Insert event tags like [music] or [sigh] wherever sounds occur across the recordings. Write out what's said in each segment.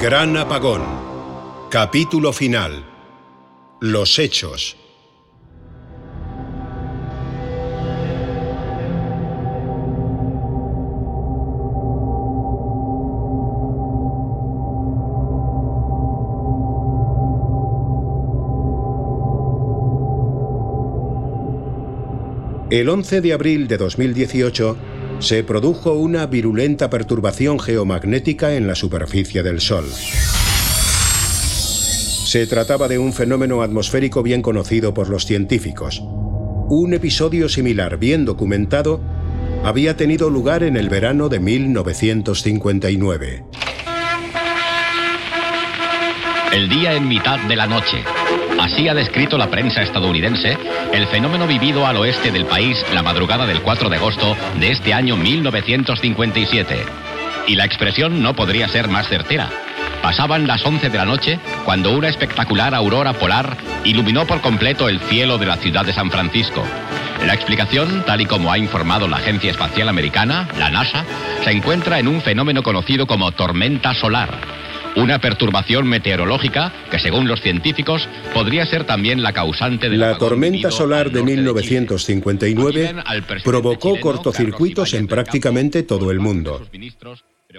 Gran Apagón. Capítulo final. Los hechos. El 11 de abril de 2018, se produjo una virulenta perturbación geomagnética en la superficie del Sol. Se trataba de un fenómeno atmosférico bien conocido por los científicos. Un episodio similar bien documentado había tenido lugar en el verano de 1959. El día en mitad de la noche. Así ha descrito la prensa estadounidense el fenómeno vivido al oeste del país la madrugada del 4 de agosto de este año 1957. Y la expresión no podría ser más certera. Pasaban las 11 de la noche cuando una espectacular aurora polar iluminó por completo el cielo de la ciudad de San Francisco. La explicación, tal y como ha informado la Agencia Espacial Americana, la NASA, se encuentra en un fenómeno conocido como tormenta solar una perturbación meteorológica que, según los científicos, podría ser también la causante de la tormenta solar de 1959 provocó cortocircuitos en prácticamente todo el mundo.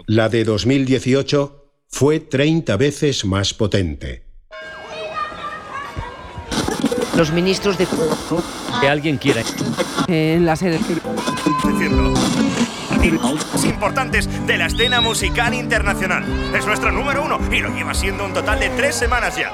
La de 2018 fue 30 veces más potente. Los ministros de... Que alguien quiera. En la sede importantes de la escena musical internacional. Es nuestro número uno y lo lleva siendo un total de tres semanas ya.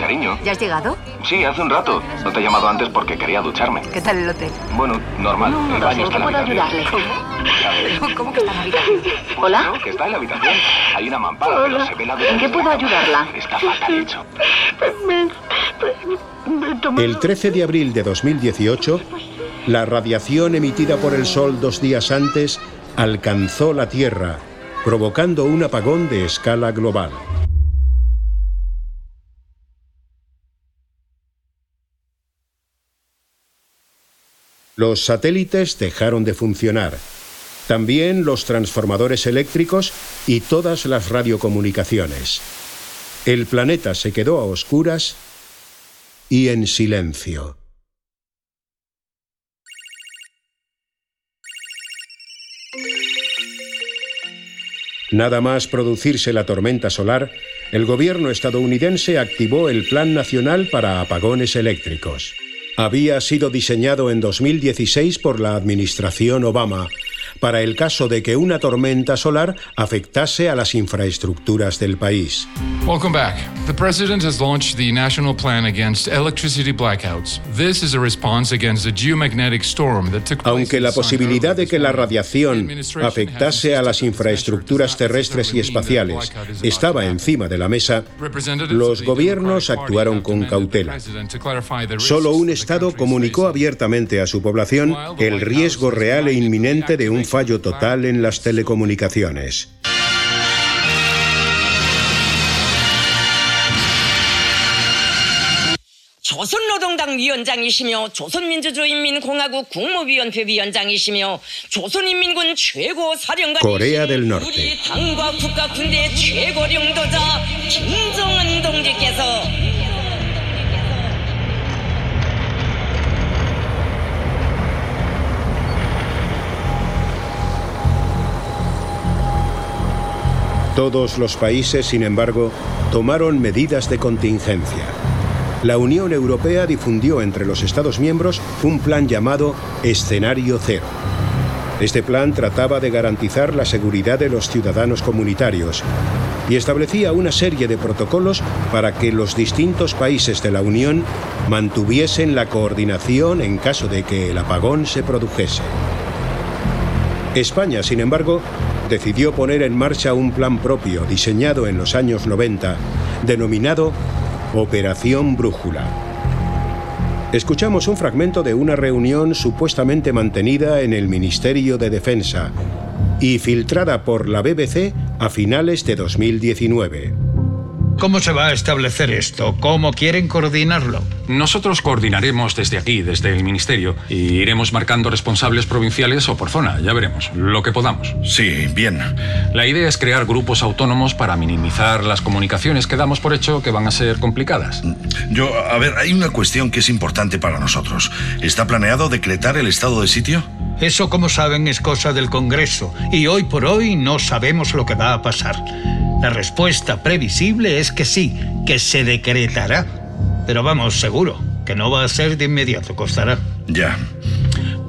Cariño. ¿Ya has llegado? Sí, hace un rato. No te he llamado antes porque quería ducharme. ¿Qué tal el hotel? Bueno, normal. No, el baño está ¿en la habitación. [laughs] ¿Cómo? ¿Cómo que está en la habitación? ¿Hola? No, que está en la habitación. Hay una mampara, pero Hola. se ve la ¿En qué puedo ayudarla? Está fatal hecho. El 13 de abril de 2018, la radiación emitida por el Sol dos días antes alcanzó la Tierra, provocando un apagón de escala global. Los satélites dejaron de funcionar, también los transformadores eléctricos y todas las radiocomunicaciones. El planeta se quedó a oscuras y en silencio. Nada más producirse la tormenta solar, el gobierno estadounidense activó el Plan Nacional para Apagones Eléctricos. Había sido diseñado en 2016 por la administración Obama para el caso de que una tormenta solar afectase a las infraestructuras del país. Welcome back. The President has launched the National Plan Against Electricity Blackouts. This is a response against the geomagnetic storm that took place Aunque la posibilidad de que la radiación afectase a las infraestructuras terrestres y espaciales estaba encima de la mesa, los gobiernos actuaron con cautela. Solo un Estado comunicó abiertamente a su población el riesgo real e inminente de un fallo total en las telecomunicaciones. 조선노동당 위원장이시며 조선민주주의인민공화국 국무위원회 위원장이시며 조선인민군 최고 사령관 Corea del Norte. 우리 당과 국가 군대 최고領導자 김정은 동지께서 Todos los países, sin embargo, tomaron medidas de contingencia. La Unión Europea difundió entre los Estados miembros un plan llamado Escenario Cero. Este plan trataba de garantizar la seguridad de los ciudadanos comunitarios y establecía una serie de protocolos para que los distintos países de la Unión mantuviesen la coordinación en caso de que el apagón se produjese. España, sin embargo, decidió poner en marcha un plan propio diseñado en los años 90, denominado Operación Brújula. Escuchamos un fragmento de una reunión supuestamente mantenida en el Ministerio de Defensa y filtrada por la BBC a finales de 2019. ¿Cómo se va a establecer esto? ¿Cómo quieren coordinarlo? Nosotros coordinaremos desde aquí, desde el Ministerio, y iremos marcando responsables provinciales o por zona, ya veremos, lo que podamos. Sí, bien. La idea es crear grupos autónomos para minimizar las comunicaciones que damos por hecho que van a ser complicadas. Yo, a ver, hay una cuestión que es importante para nosotros. ¿Está planeado decretar el estado de sitio? Eso, como saben, es cosa del Congreso, y hoy por hoy no sabemos lo que va a pasar. La respuesta previsible es que sí, que se decretará. Pero vamos, seguro, que no va a ser de inmediato, costará. Ya.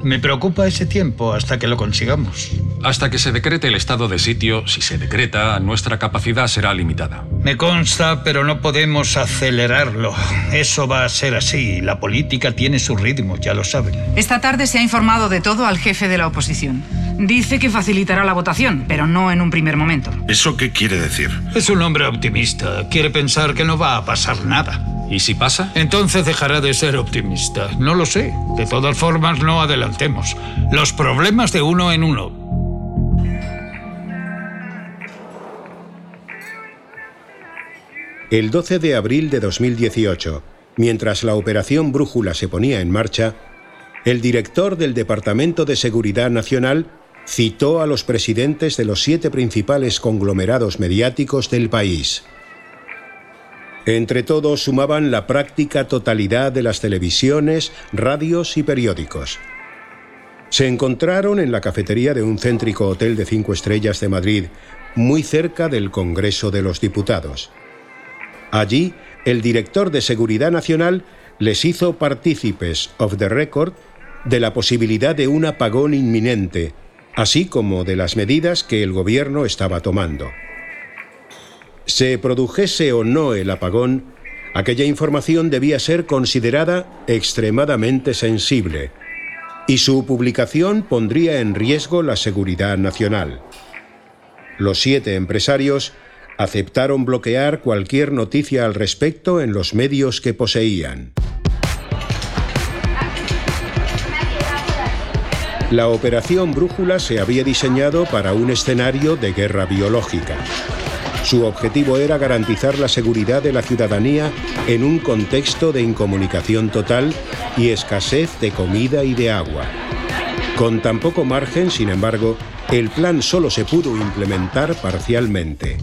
Me preocupa ese tiempo hasta que lo consigamos. Hasta que se decrete el estado de sitio, si se decreta, nuestra capacidad será limitada. Me consta, pero no podemos acelerarlo. Eso va a ser así. La política tiene su ritmo, ya lo saben. Esta tarde se ha informado de todo al jefe de la oposición. Dice que facilitará la votación, pero no en un primer momento. ¿Eso qué quiere decir? Es un hombre optimista. Quiere pensar que no va a pasar nada. ¿Y si pasa? Entonces dejará de ser optimista. No lo sé. De todas formas, no adelantemos. Los problemas de uno en uno. El 12 de abril de 2018, mientras la operación Brújula se ponía en marcha, el director del Departamento de Seguridad Nacional citó a los presidentes de los siete principales conglomerados mediáticos del país. Entre todos sumaban la práctica totalidad de las televisiones, radios y periódicos. Se encontraron en la cafetería de un céntrico hotel de cinco estrellas de Madrid, muy cerca del Congreso de los Diputados. Allí, el director de Seguridad Nacional les hizo partícipes, of the record, de la posibilidad de un apagón inminente, así como de las medidas que el gobierno estaba tomando. Se produjese o no el apagón, aquella información debía ser considerada extremadamente sensible, y su publicación pondría en riesgo la seguridad nacional. Los siete empresarios aceptaron bloquear cualquier noticia al respecto en los medios que poseían. La operación Brújula se había diseñado para un escenario de guerra biológica. Su objetivo era garantizar la seguridad de la ciudadanía en un contexto de incomunicación total y escasez de comida y de agua. Con tan poco margen, sin embargo, el plan solo se pudo implementar parcialmente.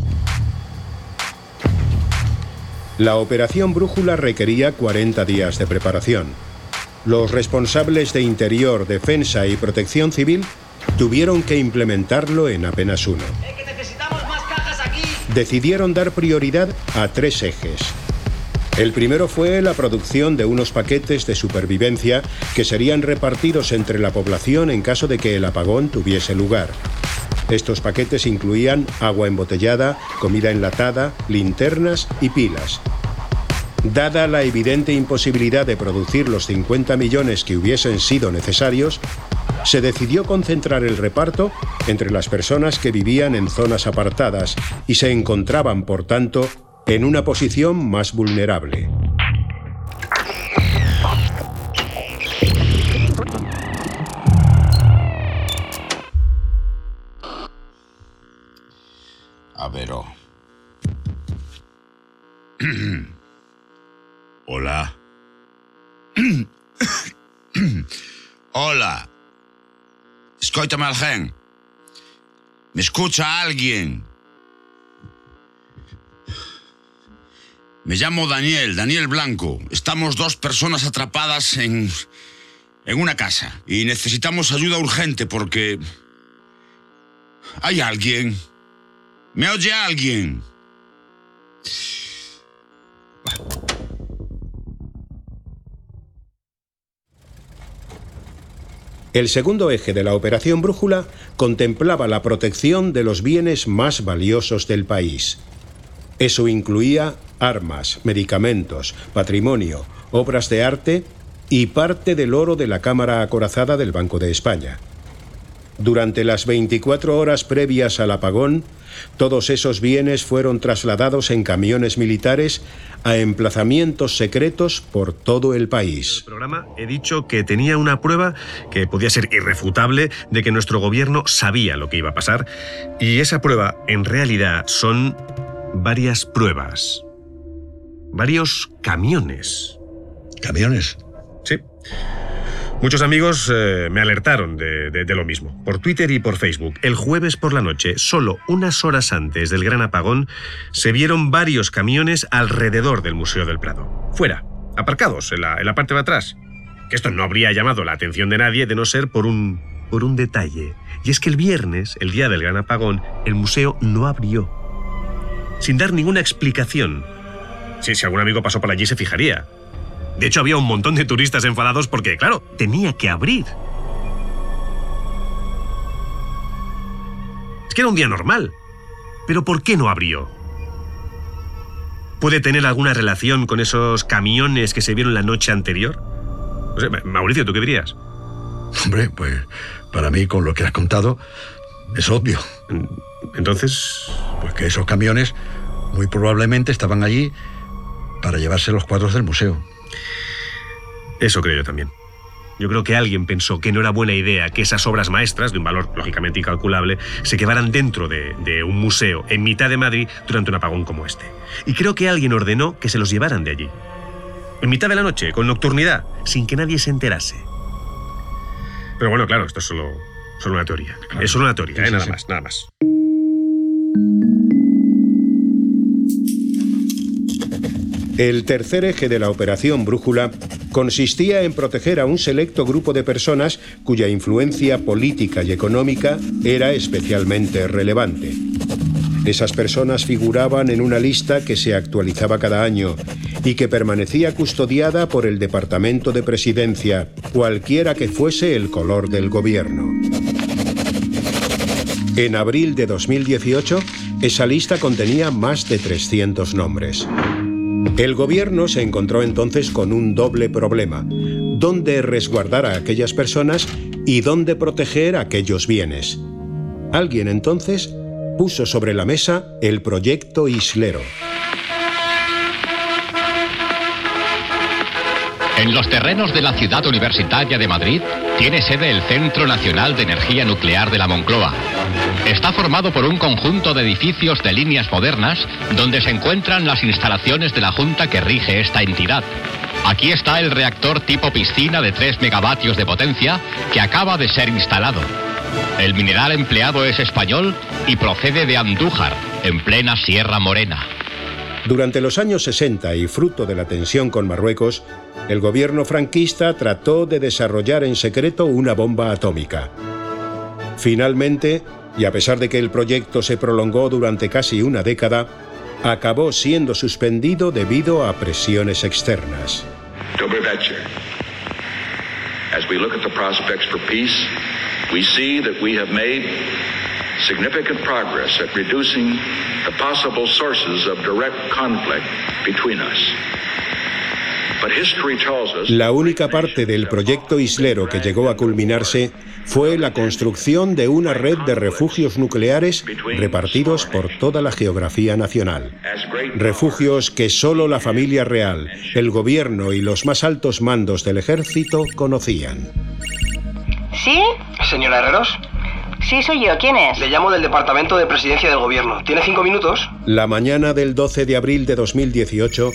La operación Brújula requería 40 días de preparación. Los responsables de Interior, Defensa y Protección Civil tuvieron que implementarlo en apenas uno. Decidieron dar prioridad a tres ejes. El primero fue la producción de unos paquetes de supervivencia que serían repartidos entre la población en caso de que el apagón tuviese lugar. Estos paquetes incluían agua embotellada, comida enlatada, linternas y pilas. Dada la evidente imposibilidad de producir los 50 millones que hubiesen sido necesarios, se decidió concentrar el reparto entre las personas que vivían en zonas apartadas y se encontraban, por tanto, en una posición más vulnerable. Hola. Escóitame alguén. Me escucha alguien. Me llamo Daniel, Daniel Blanco. Estamos dos personas atrapadas en en una casa y necesitamos ayuda urgente porque hay alguien. ¿Me oye alguien? El segundo eje de la Operación Brújula contemplaba la protección de los bienes más valiosos del país. Eso incluía armas, medicamentos, patrimonio, obras de arte y parte del oro de la Cámara Acorazada del Banco de España. Durante las 24 horas previas al apagón, todos esos bienes fueron trasladados en camiones militares a emplazamientos secretos por todo el país. programa he dicho que tenía una prueba que podía ser irrefutable de que nuestro gobierno sabía lo que iba a pasar. Y esa prueba, en realidad, son varias pruebas. Varios camiones. ¿Camiones? Sí. Muchos amigos eh, me alertaron de, lo mismo, por Twitter y por Facebook. El jueves por la noche, solo unas horas antes del gran apagón, se vieron varios camiones alrededor del Museo del Prado. Fuera, aparcados, en la, en la parte de atrás. Que esto no habría llamado la atención de nadie de no ser por un, por un detalle. Y es que el viernes, el día del gran apagón, el museo no abrió. Sin dar ninguna explicación. Sí, si algún amigo pasó por allí se fijaría. De hecho, había un montón de turistas enfadados porque, claro, tenía que abrir. Es que era un día normal. Pero ¿por qué no abrió? ¿Puede tener alguna relación con esos camiones que se vieron la noche anterior? No sé, Mauricio, ¿tú qué dirías? Hombre, pues para mí con lo que has contado es obvio. Entonces... Pues que esos camiones muy probablemente estaban allí para llevarse los cuadros del museo. Eso creo yo también. Yo creo que alguien pensó que no era buena idea que esas obras maestras, de un valor lógicamente incalculable, se quedaran dentro de, de un museo en mitad de Madrid durante un apagón como este. Y creo que alguien ordenó que se los llevaran de allí. En mitad de la noche, con nocturnidad, sin que nadie se enterase. Pero bueno, claro, esto es solo, solo una teoría. Es solo una teoría, Sí, ¿eh? sí, nada sí. más, nada más. El tercer eje de la Operación Brújula consistía en proteger a un selecto grupo de personas cuya influencia política y económica era especialmente relevante. Esas personas figuraban en una lista que se actualizaba cada año y que permanecía custodiada por el Departamento de Presidencia, cualquiera que fuese el color del gobierno. En abril de 2018, esa lista contenía más de 300 nombres. El gobierno se encontró entonces con un doble problema. ¿Dónde resguardar a aquellas personas y dónde proteger aquellos bienes? Alguien entonces puso sobre la mesa el proyecto Islero. En los terrenos de la ciudad universitaria de Madrid tiene sede el Centro Nacional de Energía Nuclear de la Moncloa. Está formado por un conjunto de edificios de líneas modernas donde se encuentran las instalaciones de la Junta que rige esta entidad. Aquí está el reactor tipo piscina de 3 megavatios de potencia que acaba de ser instalado. El mineral empleado es español y procede de Andújar, en plena Sierra Morena. Durante los años 60 y fruto de la tensión con Marruecos, el gobierno franquista trató de desarrollar en secreto una bomba atómica. Finalmente, y a pesar de que el proyecto se prolongó durante casi una década, acabó siendo suspendido debido a presiones externas. As we look at the prospects for peace, we see that we have made significant progress at reducing the possible sources of direct conflict between us. But history tells us La única parte del proyecto Islero que llegó a culminarse fue la construcción de una red de refugios nucleares repartidos por toda la geografía nacional. Refugios que solo la familia real, el gobierno y los más altos mandos del ejército conocían. ¿Sí? Señora Herreros, Sí, soy yo. ¿Quién es? le llamo del Departamento de Presidencia del Gobierno. ¿Tiene cinco minutos? La mañana del 12 de abril de 2018,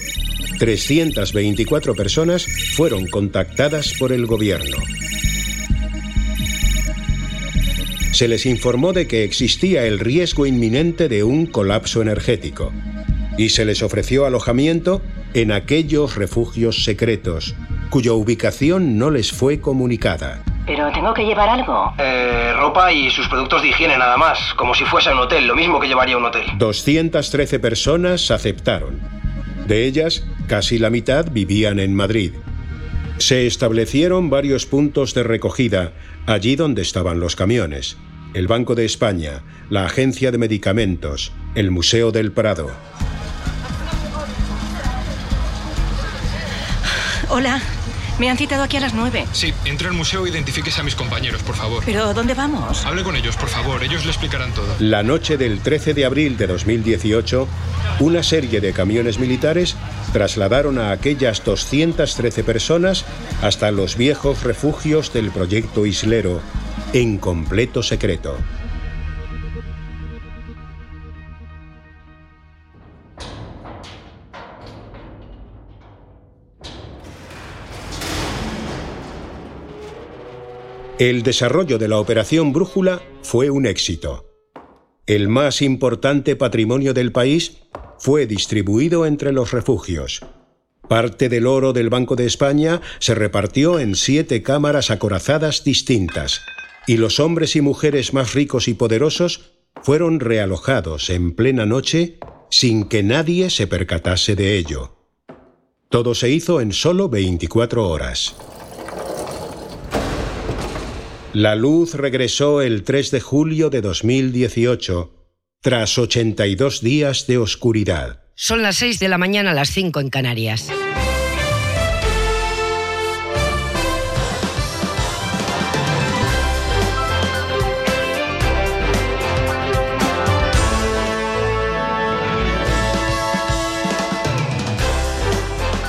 324 personas fueron contactadas por el gobierno. Se les informó de que existía el riesgo inminente de un colapso energético y se les ofreció alojamiento en aquellos refugios secretos, cuya ubicación no les fue comunicada. Pero tengo que llevar algo. Eh, ropa y sus productos de higiene nada más, como si fuese un hotel, lo mismo que llevaría un hotel. 213 personas aceptaron. De ellas, casi la mitad vivían en Madrid. Se establecieron varios puntos de recogida allí donde estaban los camiones, el Banco de España, la Agencia de Medicamentos, el Museo del Prado. Hola, me han citado aquí a las nueve. Sí, entre al museo e identifíquese a mis compañeros, por favor. ¿Pero dónde vamos? Hable con ellos, por favor. Ellos le explicarán todo. La noche del 13 de abril de 2018, una serie de camiones militares trasladaron a aquellas 213 personas hasta los viejos refugios del proyecto Islero, en completo secreto. El desarrollo de la Operación Brújula fue un éxito. El más importante patrimonio del país fue distribuido entre los refugios. Parte del oro del Banco de España se repartió en siete cámaras acorazadas distintas, y los hombres y mujeres más ricos y poderosos fueron realojados en plena noche sin que nadie se percatase de ello. Todo se hizo en solo 24 horas. La luz regresó el 3 de julio de 2018, tras 82 días de oscuridad. Son las 6 de la mañana, las 5 en Canarias.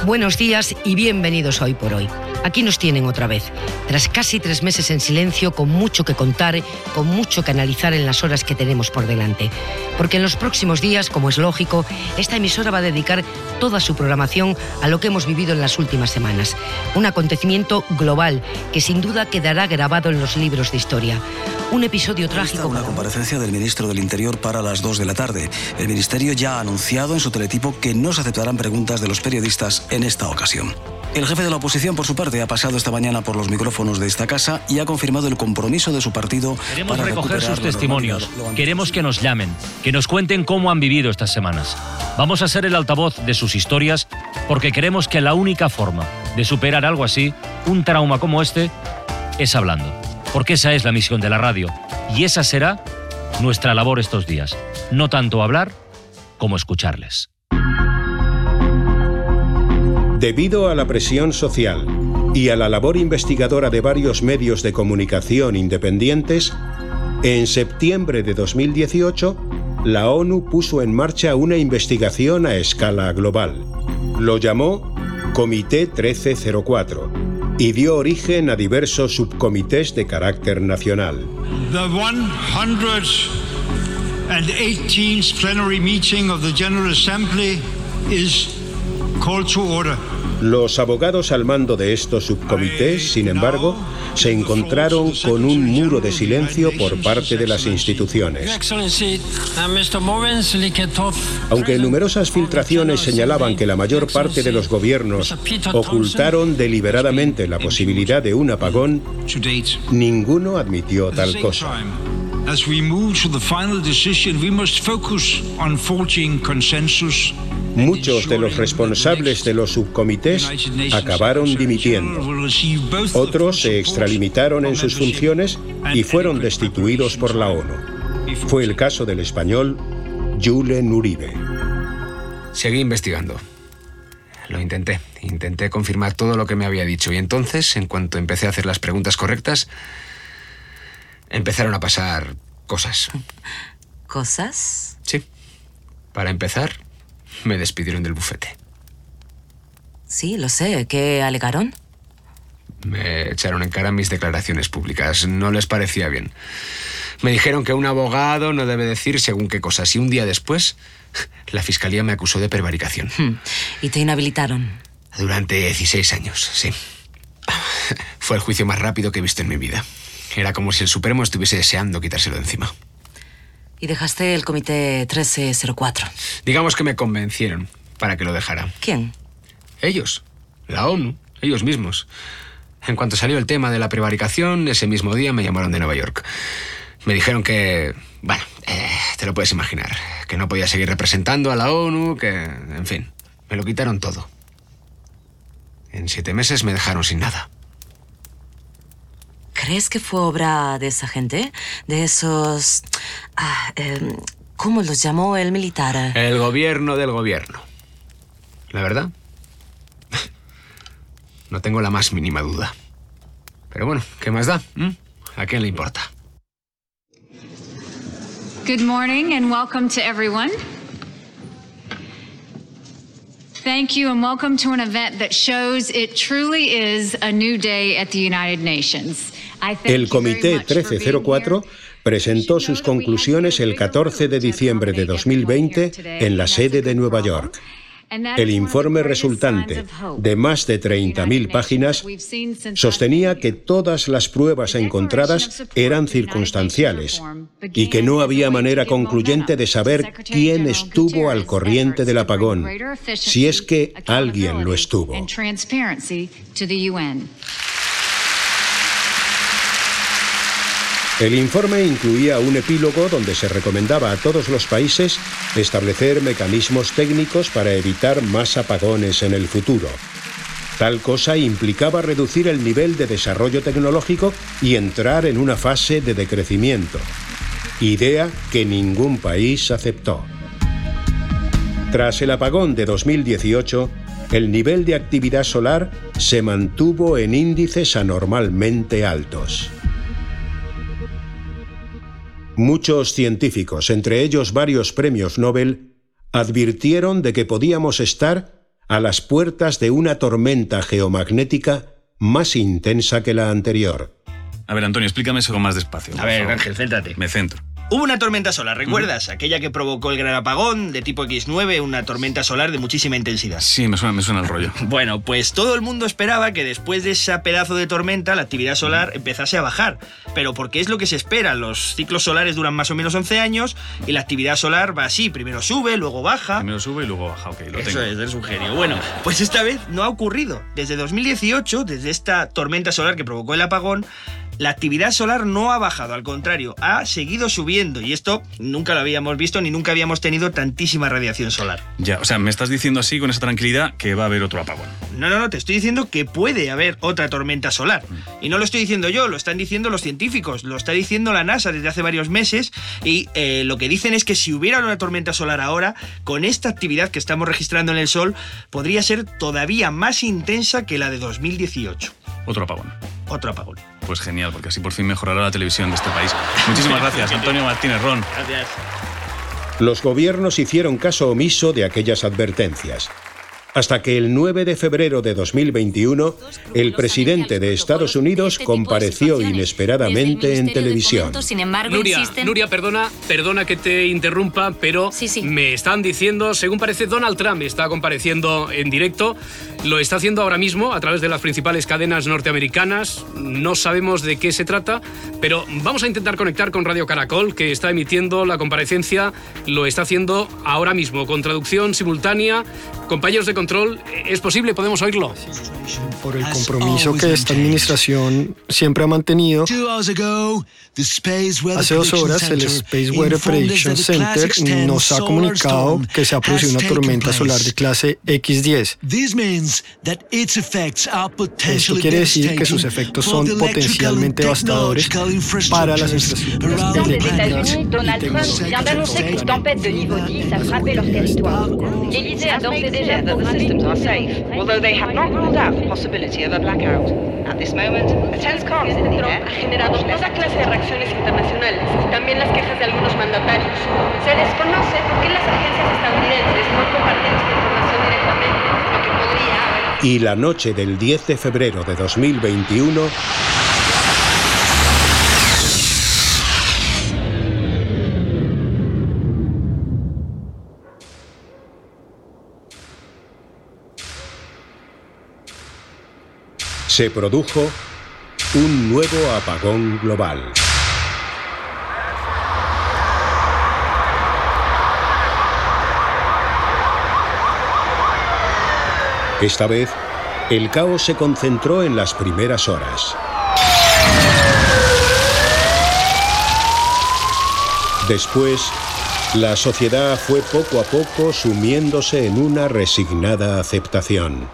Buenos días y bienvenidos hoy por hoy. Aquí nos tienen otra vez, tras casi tres meses en silencio, con mucho que contar, con mucho que analizar en las horas que tenemos por delante. Porque en los próximos días, como es lógico, esta emisora va a dedicar toda su programación a lo que hemos vivido en las últimas semanas. Un acontecimiento global que sin duda quedará grabado en los libros de historia. Un episodio trágico. Una comparecencia del ministro del Interior para las 2 de la tarde. El ministerio ya ha anunciado en su teletipo que no se aceptarán preguntas de los periodistas en esta ocasión. El jefe de la oposición, por su parte, ha pasado esta mañana por los micrófonos de esta casa y ha confirmado el compromiso de su partido Queremos para recoger sus testimonios. Queremos que nos llamen, que nos cuenten cómo han vivido estas semanas. Vamos a ser el altavoz de sus historias porque creemos que la única forma de superar algo así, un trauma como este, es hablando. Porque esa es la misión de la radio y esa será nuestra labor estos días. No tanto hablar como escucharles. Debido a la presión social y a la labor investigadora de varios medios de comunicación independientes, en septiembre de 2018, la ONU puso en marcha una investigación a escala global. Lo llamó Comité 1304 y dio origen a diversos subcomités de carácter nacional. The 118th plenary meeting of the General Assembly is called to order. Los abogados al mando de estos subcomités, sin embargo, se encontraron con un muro de silencio por parte de las instituciones. Aunque numerosas filtraciones señalaban que la mayor parte de los gobiernos ocultaron deliberadamente la posibilidad de un apagón, ninguno admitió tal cosa. As we move to the final decision, we must focus on forging consensus Muchos de los responsables de los subcomités acabaron dimitiendo. Otros se extralimitaron en sus funciones y fueron destituidos por la ONU. Fue el caso del español Julen Uribe. Seguí investigando. Lo intenté. Intenté confirmar todo lo que me había dicho y entonces, en cuanto empecé a hacer las preguntas correctas, empezaron a pasar cosas. ¿Cosas? Sí. Para empezar, me despidieron del bufete. Sí, lo sé. ¿Qué alegaron? Me echaron en cara mis declaraciones públicas. No les parecía bien. Me dijeron que un abogado no debe decir según qué cosas. Y un día después, la fiscalía me acusó de prevaricación. Hmm. ¿Y te inhabilitaron? Durante 16 años, sí. Fue el juicio más rápido que he visto en mi vida. Era como si el Supremo estuviese deseando quitárselo de encima. Y dejaste el comité 1304. Digamos que me convencieron para que lo dejara. ¿Quién? Ellos. La ONU. Ellos mismos. En cuanto salió el tema de la prevaricación, ese mismo día me llamaron de Nueva York. Me dijeron que... Bueno, eh, te lo puedes imaginar. Que no podía seguir representando a la ONU, que... En fin, me lo quitaron todo. En siete meses me dejaron sin nada. ¿Crees que fue obra de esa gente? De esos... Ah, eh, ¿Cómo los llamó el militar? El gobierno del gobierno. La verdad, [laughs] no tengo la más mínima duda. Pero bueno, ¿qué más da? ¿Mm? ¿A quién le importa? Good morning and welcome to everyone. Thank you and welcome to an event that shows it truly is a new day at the United Nations. El Comité much for being 1304 presentó sus conclusiones el 14 de diciembre de 2020 en la sede de Nueva York. El informe resultante, de más de 30.000 páginas, sostenía que todas las pruebas encontradas eran circunstanciales y que no había manera concluyente de saber quién estuvo al corriente del apagón, si es que alguien lo estuvo. and transparency to the UN. El informe incluía un epílogo donde se recomendaba a todos los países establecer mecanismos técnicos para evitar más apagones en el futuro. Tal cosa implicaba reducir el nivel de desarrollo tecnológico y entrar en una fase de decrecimiento, idea que ningún país aceptó. Tras el apagón de 2018, el nivel de actividad solar se mantuvo en índices anormalmente altos. Muchos científicos, entre ellos varios premios Nobel, advirtieron de que podíamos estar a las puertas de una tormenta geomagnética más intensa que la anterior. A ver, Antonio, explícame eso más despacio. A ver, favor. Ángel, céntrate. Me centro. Hubo una tormenta solar, ¿recuerdas? Aquella que provocó el gran apagón de tipo X9, una tormenta solar de muchísima intensidad. Sí, me suena, me suena el rollo. [laughs] Bueno, pues todo el mundo esperaba que después de ese pedazo de tormenta la actividad solar empezase a bajar. Pero porque es lo que se espera, los ciclos solares duran más o menos 11 años y la actividad solar va así, primero sube, luego baja. Primero sube y luego baja, ok, lo Eso tengo. es, eres un genio. Bueno, pues esta vez no ha ocurrido. Desde 2018, desde esta tormenta solar que provocó el apagón, la actividad solar no ha bajado, al contrario, ha seguido subiendo. Y esto nunca lo habíamos visto ni nunca habíamos tenido tantísima radiación solar. Ya, o sea, me estás diciendo así con esa tranquilidad que va a haber otro apagón. No, no, no, te estoy diciendo que puede haber otra tormenta solar. Y no lo estoy diciendo yo, lo están diciendo los científicos, lo está diciendo la NASA desde hace varios meses. Y eh, lo que dicen es que si hubiera una tormenta solar ahora, con esta actividad que estamos registrando en el Sol, podría ser todavía más intensa que la de 2018. Otro apagón. Otro apagón. Pues genial, porque así por fin mejorará la televisión de este país. Muchísimas gracias, Antonio Martínez Ron. Gracias. Los gobiernos hicieron caso omiso de aquellas advertencias. Hasta que el 9 de febrero de 2021, el presidente de Estados Unidos compareció inesperadamente en televisión. Sin embargo, Nuria, insisten... Nuria, perdona, perdona que te interrumpa, pero me están diciendo, según parece, Donald Trump está compareciendo en directo. Lo está haciendo ahora mismo a través de las principales cadenas norteamericanas. No sabemos de qué se trata, pero vamos a intentar conectar con Radio Caracol, que está emitiendo la comparecencia. Lo está haciendo ahora mismo, con traducción simultánea. Compañeros de control, ¿es posible? ¿Podemos oírlo? por el compromiso que esta administración siempre ha mantenido. Hace dos horas el Space Weather Prediction Center nos ha comunicado que se ha producido una tormenta solar de clase X10. Esto quiere decir que sus efectos son potencialmente devastadores para las infraestructuras eléctricas Donald Trump vient d'annoncer qu'une tempête de niveau 10 a frappé leur territoire. L'Élysée a d'ores et déjà safe, although they have not ruled out the possibility of a blackout. At this moment, a tense calm is in the air. ha generado toda clase de reacciones internacionales, también las quejas de algunos mandatarios. Se desconoce por qué las agencias estadounidenses no comparten esta información directamente, lo que podría haber Y la noche del 10 de febrero de 2021, se produjo un nuevo apagón global. Esta vez, el caos se concentró en las primeras horas. Después, la sociedad fue poco a poco sumiéndose en una resignada aceptación.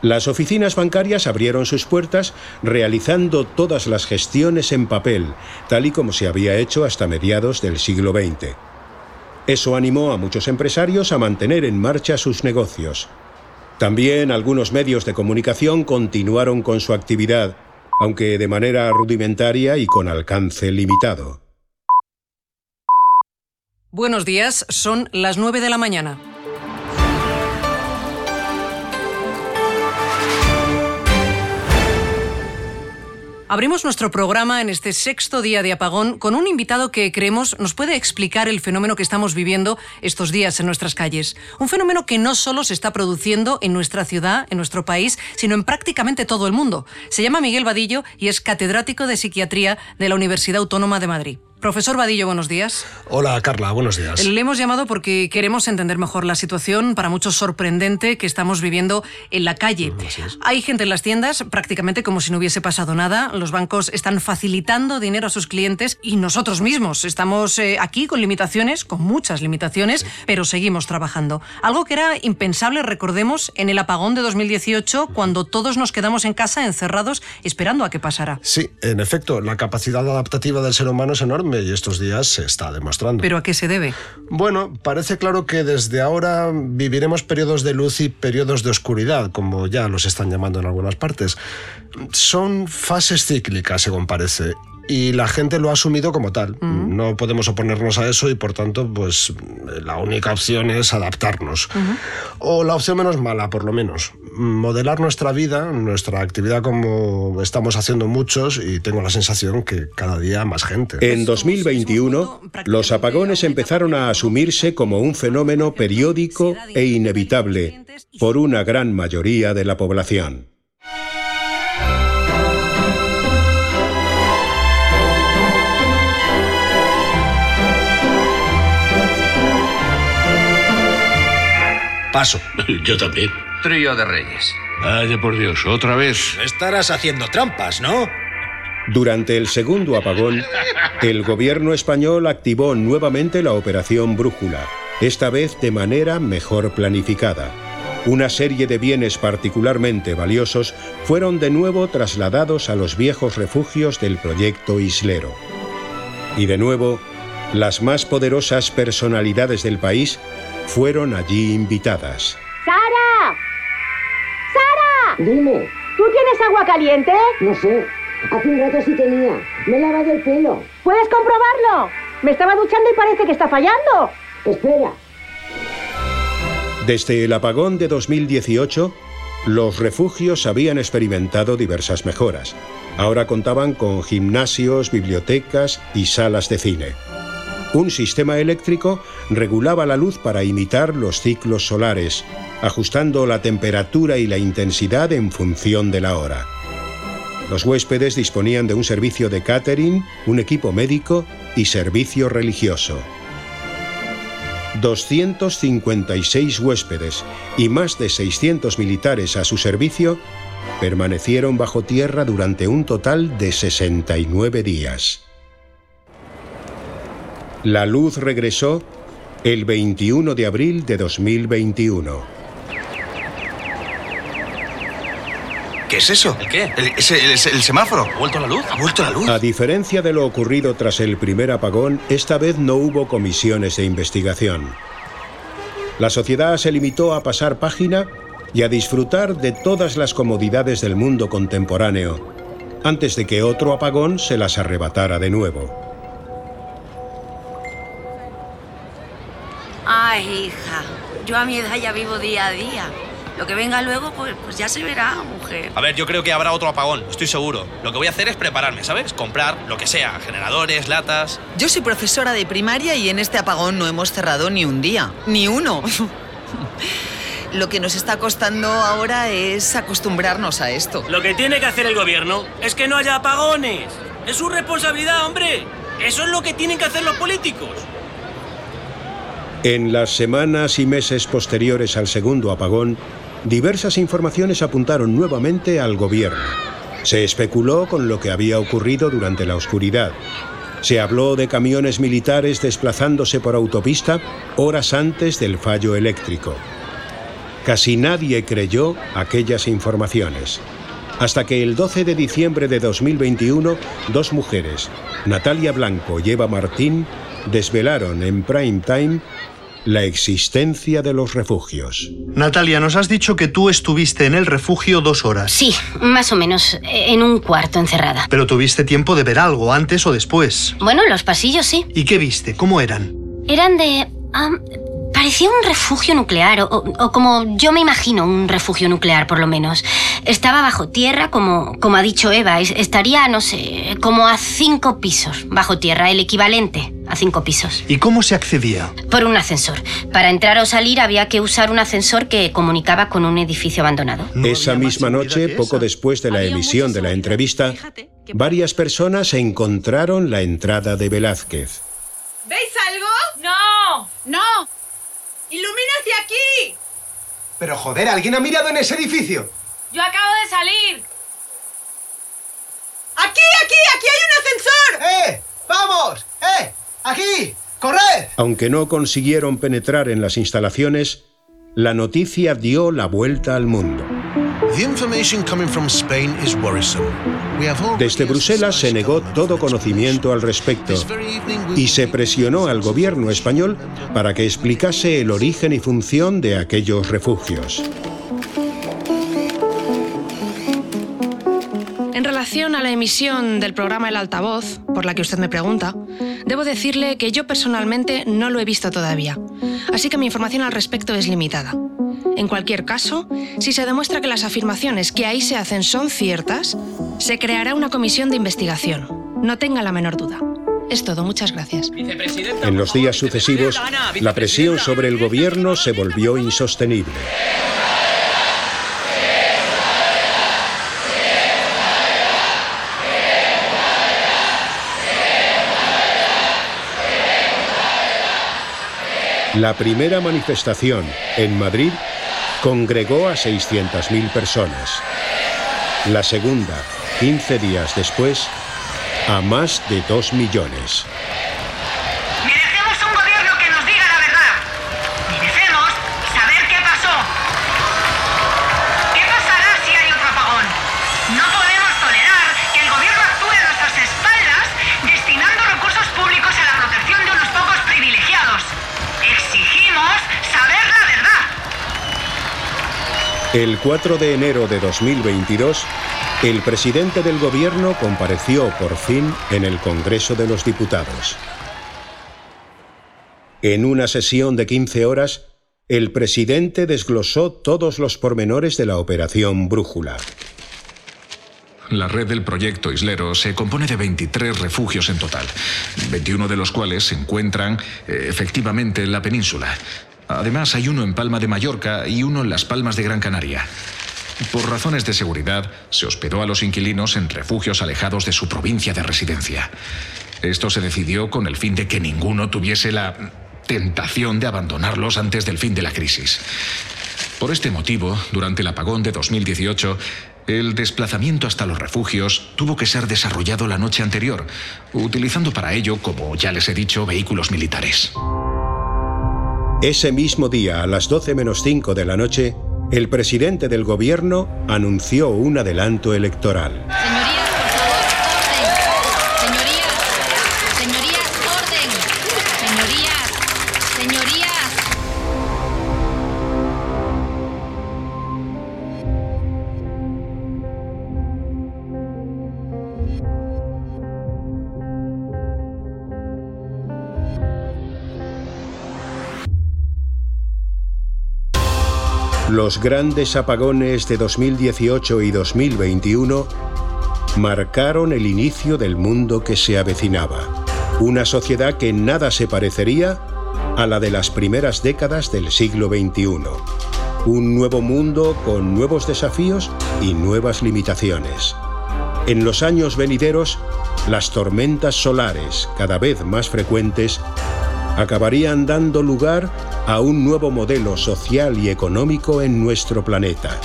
Las oficinas bancarias abrieron sus puertas realizando todas las gestiones en papel, tal y como se había hecho hasta mediados del siglo XX. Eso animó a muchos empresarios a mantener en marcha sus negocios. También algunos medios de comunicación continuaron con su actividad, aunque de manera rudimentaria y con alcance limitado. Buenos días, son las 9 de la mañana. Abrimos nuestro programa en este sexto día de apagón con un invitado que creemos nos puede explicar el fenómeno que estamos viviendo estos días en nuestras calles. Un fenómeno que no solo se está produciendo en nuestra ciudad, en nuestro país, sino en prácticamente todo el mundo. Se llama Miguel Vadillo y es catedrático de psiquiatría de la Universidad Autónoma de Madrid. Profesor Vadillo, buenos días. Hola, Carla, buenos días. Le hemos llamado porque queremos entender mejor la situación, para muchos sorprendente, que estamos viviendo en la calle. Hay gente en las tiendas, prácticamente como si no hubiese pasado nada. Los bancos están facilitando dinero a sus clientes y nosotros mismos estamos eh, aquí con limitaciones, con muchas limitaciones, pero seguimos trabajando. Algo que era impensable, recordemos, en el apagón de 2018, cuando todos nos quedamos en casa encerrados esperando a que pasara. Sí, en efecto, la capacidad adaptativa del ser humano es enorme y estos días se está demostrando. ¿Pero a qué se debe? Bueno, parece claro que desde ahora viviremos periodos de luz y periodos de oscuridad, como ya los están llamando en algunas partes. Son fases cíclicas, según parece, y la gente lo ha asumido como tal. No podemos oponernos a eso y por tanto, pues la única opción es adaptarnos. O la opción menos mala, por lo menos. Modelar nuestra vida, nuestra actividad como estamos haciendo muchos y tengo la sensación que cada día más gente. En 2021, los apagones empezaron a asumirse como un fenómeno periódico e inevitable por una gran mayoría de la población. Paso. [laughs] Yo también. Trío de Reyes. Vaya por Dios, otra vez. Estarás haciendo trampas, ¿no? Durante el segundo apagón, el gobierno español activó nuevamente la operación Brújula, esta vez de manera mejor planificada. Una serie de bienes particularmente valiosos fueron de nuevo trasladados a los viejos refugios del proyecto Islero. Y de nuevo, las más poderosas personalidades del país fueron allí invitadas. ¡Sara! ¡Sara! Dime. ¿Tú tienes agua caliente? No sé. Hace un rato sí tenía. Me he lavado el pelo. ¿Puedes comprobarlo? Me estaba duchando y parece que está fallando. Espera. Desde el apagón de 2018, los refugios habían experimentado diversas mejoras. Ahora contaban con gimnasios, bibliotecas y salas de cine. Un sistema eléctrico regulaba la luz para imitar los ciclos solares, ajustando la temperatura y la intensidad en función de la hora. Los huéspedes disponían de un servicio de catering, un equipo médico y servicio religioso. 256 huéspedes y más de 600 militares a su servicio permanecieron bajo tierra durante un total de 69 días. La luz regresó el 21 de abril de 2021. ¿Qué es eso? ¿El qué? El, es el, es el semáforo. ¿Ha vuelto la luz? ¿Ha vuelto la luz? A diferencia de lo ocurrido tras el primer apagón, esta vez no hubo comisiones de investigación. La sociedad se limitó a pasar página y a disfrutar de todas las comodidades del mundo contemporáneo, antes de que otro apagón se las arrebatara de nuevo. Ay, hija, yo a mi edad ya vivo día a día. Lo que venga luego, pues, pues ya se verá, mujer. A ver, yo creo que habrá otro apagón, estoy seguro. Lo que voy a hacer es prepararme, ¿sabes? Comprar lo que sea, generadores, latas. Yo soy profesora de primaria y en este apagón no hemos cerrado ni un día, ni uno. [laughs] Lo que nos está costando ahora es acostumbrarnos a esto. Lo que tiene que hacer el gobierno es que no haya apagones. Es su responsabilidad, hombre. Eso es lo que tienen que hacer los políticos. En las semanas y meses posteriores al segundo apagón, diversas informaciones apuntaron nuevamente al gobierno. Se especuló con lo que había ocurrido durante la oscuridad. Se habló de camiones militares desplazándose por autopista horas antes del fallo eléctrico. Casi nadie creyó aquellas informaciones. Hasta que el 12 de diciembre de 2021, dos mujeres, Natalia Blanco y Eva Martín, desvelaron en prime time la existencia de los refugios. Natalia, nos has dicho que tú estuviste en el refugio dos horas. Sí, más o menos, en un cuarto encerrada. Pero tuviste tiempo de ver algo antes o después. Bueno, los pasillos sí. ¿Y qué viste? ¿Cómo eran? Eran de... Parecía un refugio nuclear, o, como yo me imagino un refugio nuclear, por lo menos. Estaba bajo tierra, como, como ha dicho Eva. Estaría, no sé, como a cinco pisos bajo tierra, el equivalente a cinco pisos. ¿Y cómo se accedía? Por un ascensor. Para entrar o salir había que usar un ascensor que comunicaba con un edificio abandonado. Esa misma noche, poco después de la emisión de la entrevista, varias personas encontraron la entrada de Velázquez. ¿Veis algo? No. No. ¡Ilumina hacia aquí! Pero joder, ¿alguien ha mirado en ese edificio? Yo acabo de salir. ¡Aquí, aquí! ¡Aquí hay un ascensor! ¡Eh! ¡Vamos! ¡Eh! ¡Aquí! ¡Corred! Aunque no consiguieron penetrar en las instalaciones, la noticia dio la vuelta al mundo. Desde Bruselas se negó todo conocimiento al respecto y se presionó al gobierno español para que explicase el origen y función de aquellos refugios. En relación a la emisión del programa El Altavoz, por la que usted me pregunta, debo decirle que yo personalmente no lo he visto todavía, así que mi información al respecto es limitada. En cualquier caso, si se demuestra que las afirmaciones que ahí se hacen son ciertas, se creará una comisión de investigación. No tenga la menor duda. Es todo, muchas gracias. En los días sucesivos, la presión sobre el gobierno se volvió insostenible. La primera manifestación en Madrid congregó a 600.000 personas. La segunda, 15 días después, a más de 2 millones. El 4 de enero de 2022, el presidente del gobierno compareció por fin en el Congreso de los Diputados. En una sesión de 15 horas, el presidente desglosó todos los pormenores de la operación Brújula. La red del proyecto Islero se compone de 23 refugios en total, 21 de los cuales se encuentran eh, efectivamente en la península. Además, hay uno en Palma de Mallorca y uno en Las Palmas de Gran Canaria. Por razones de seguridad, se hospedó a los inquilinos en refugios alejados de su provincia de residencia. Esto se decidió con el fin de que ninguno tuviese la tentación de abandonarlos antes del fin de la crisis. Por este motivo, durante el apagón de 2018, el desplazamiento hasta los refugios tuvo que ser desarrollado la noche anterior, utilizando para ello, como ya les he dicho, vehículos militares. Ese mismo día, a las 12 menos 5 de la noche, el presidente del gobierno anunció un adelanto electoral. Los grandes apagones de 2018 y 2021 marcaron el inicio del mundo que se avecinaba. Una sociedad que nada se parecería a la de las primeras décadas del siglo XXI. Un nuevo mundo con nuevos desafíos y nuevas limitaciones. En los años venideros, las tormentas solares, cada vez más frecuentes, acabarían dando lugar a un nuevo modelo social y económico en nuestro planeta.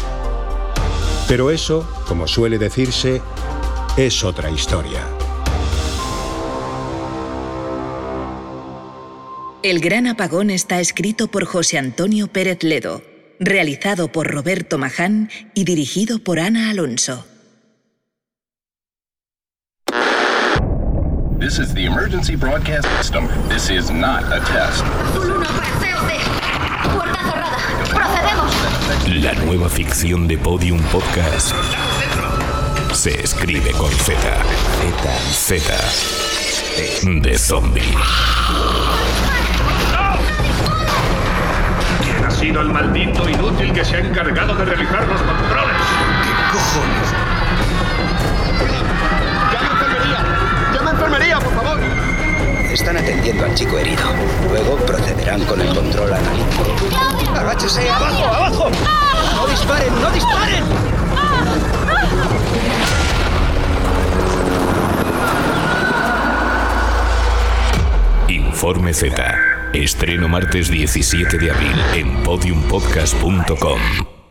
Pero eso, como suele decirse, es otra historia. El Gran Apagón está escrito por José Antonio Pérez Ledo, realizado por Roberto Maján y dirigido por Ana Alonso. This is the emergency broadcast system. This is not a test. Puerta cerrada. Procedemos. La nueva ficción de Podium Podcast se escribe con Z. Z. Z. De zombie. ¿Quién ha sido el maldito inútil que se ha encargado de realizar los controles? ¿Qué cojones? Están atendiendo al chico herido. Luego procederán con el control analítico. ¡Agáchese! ¡Abajo, abajo! ¡No disparen, no disparen! Informe Z. Estreno martes 17 de abril en podiumpodcast.com.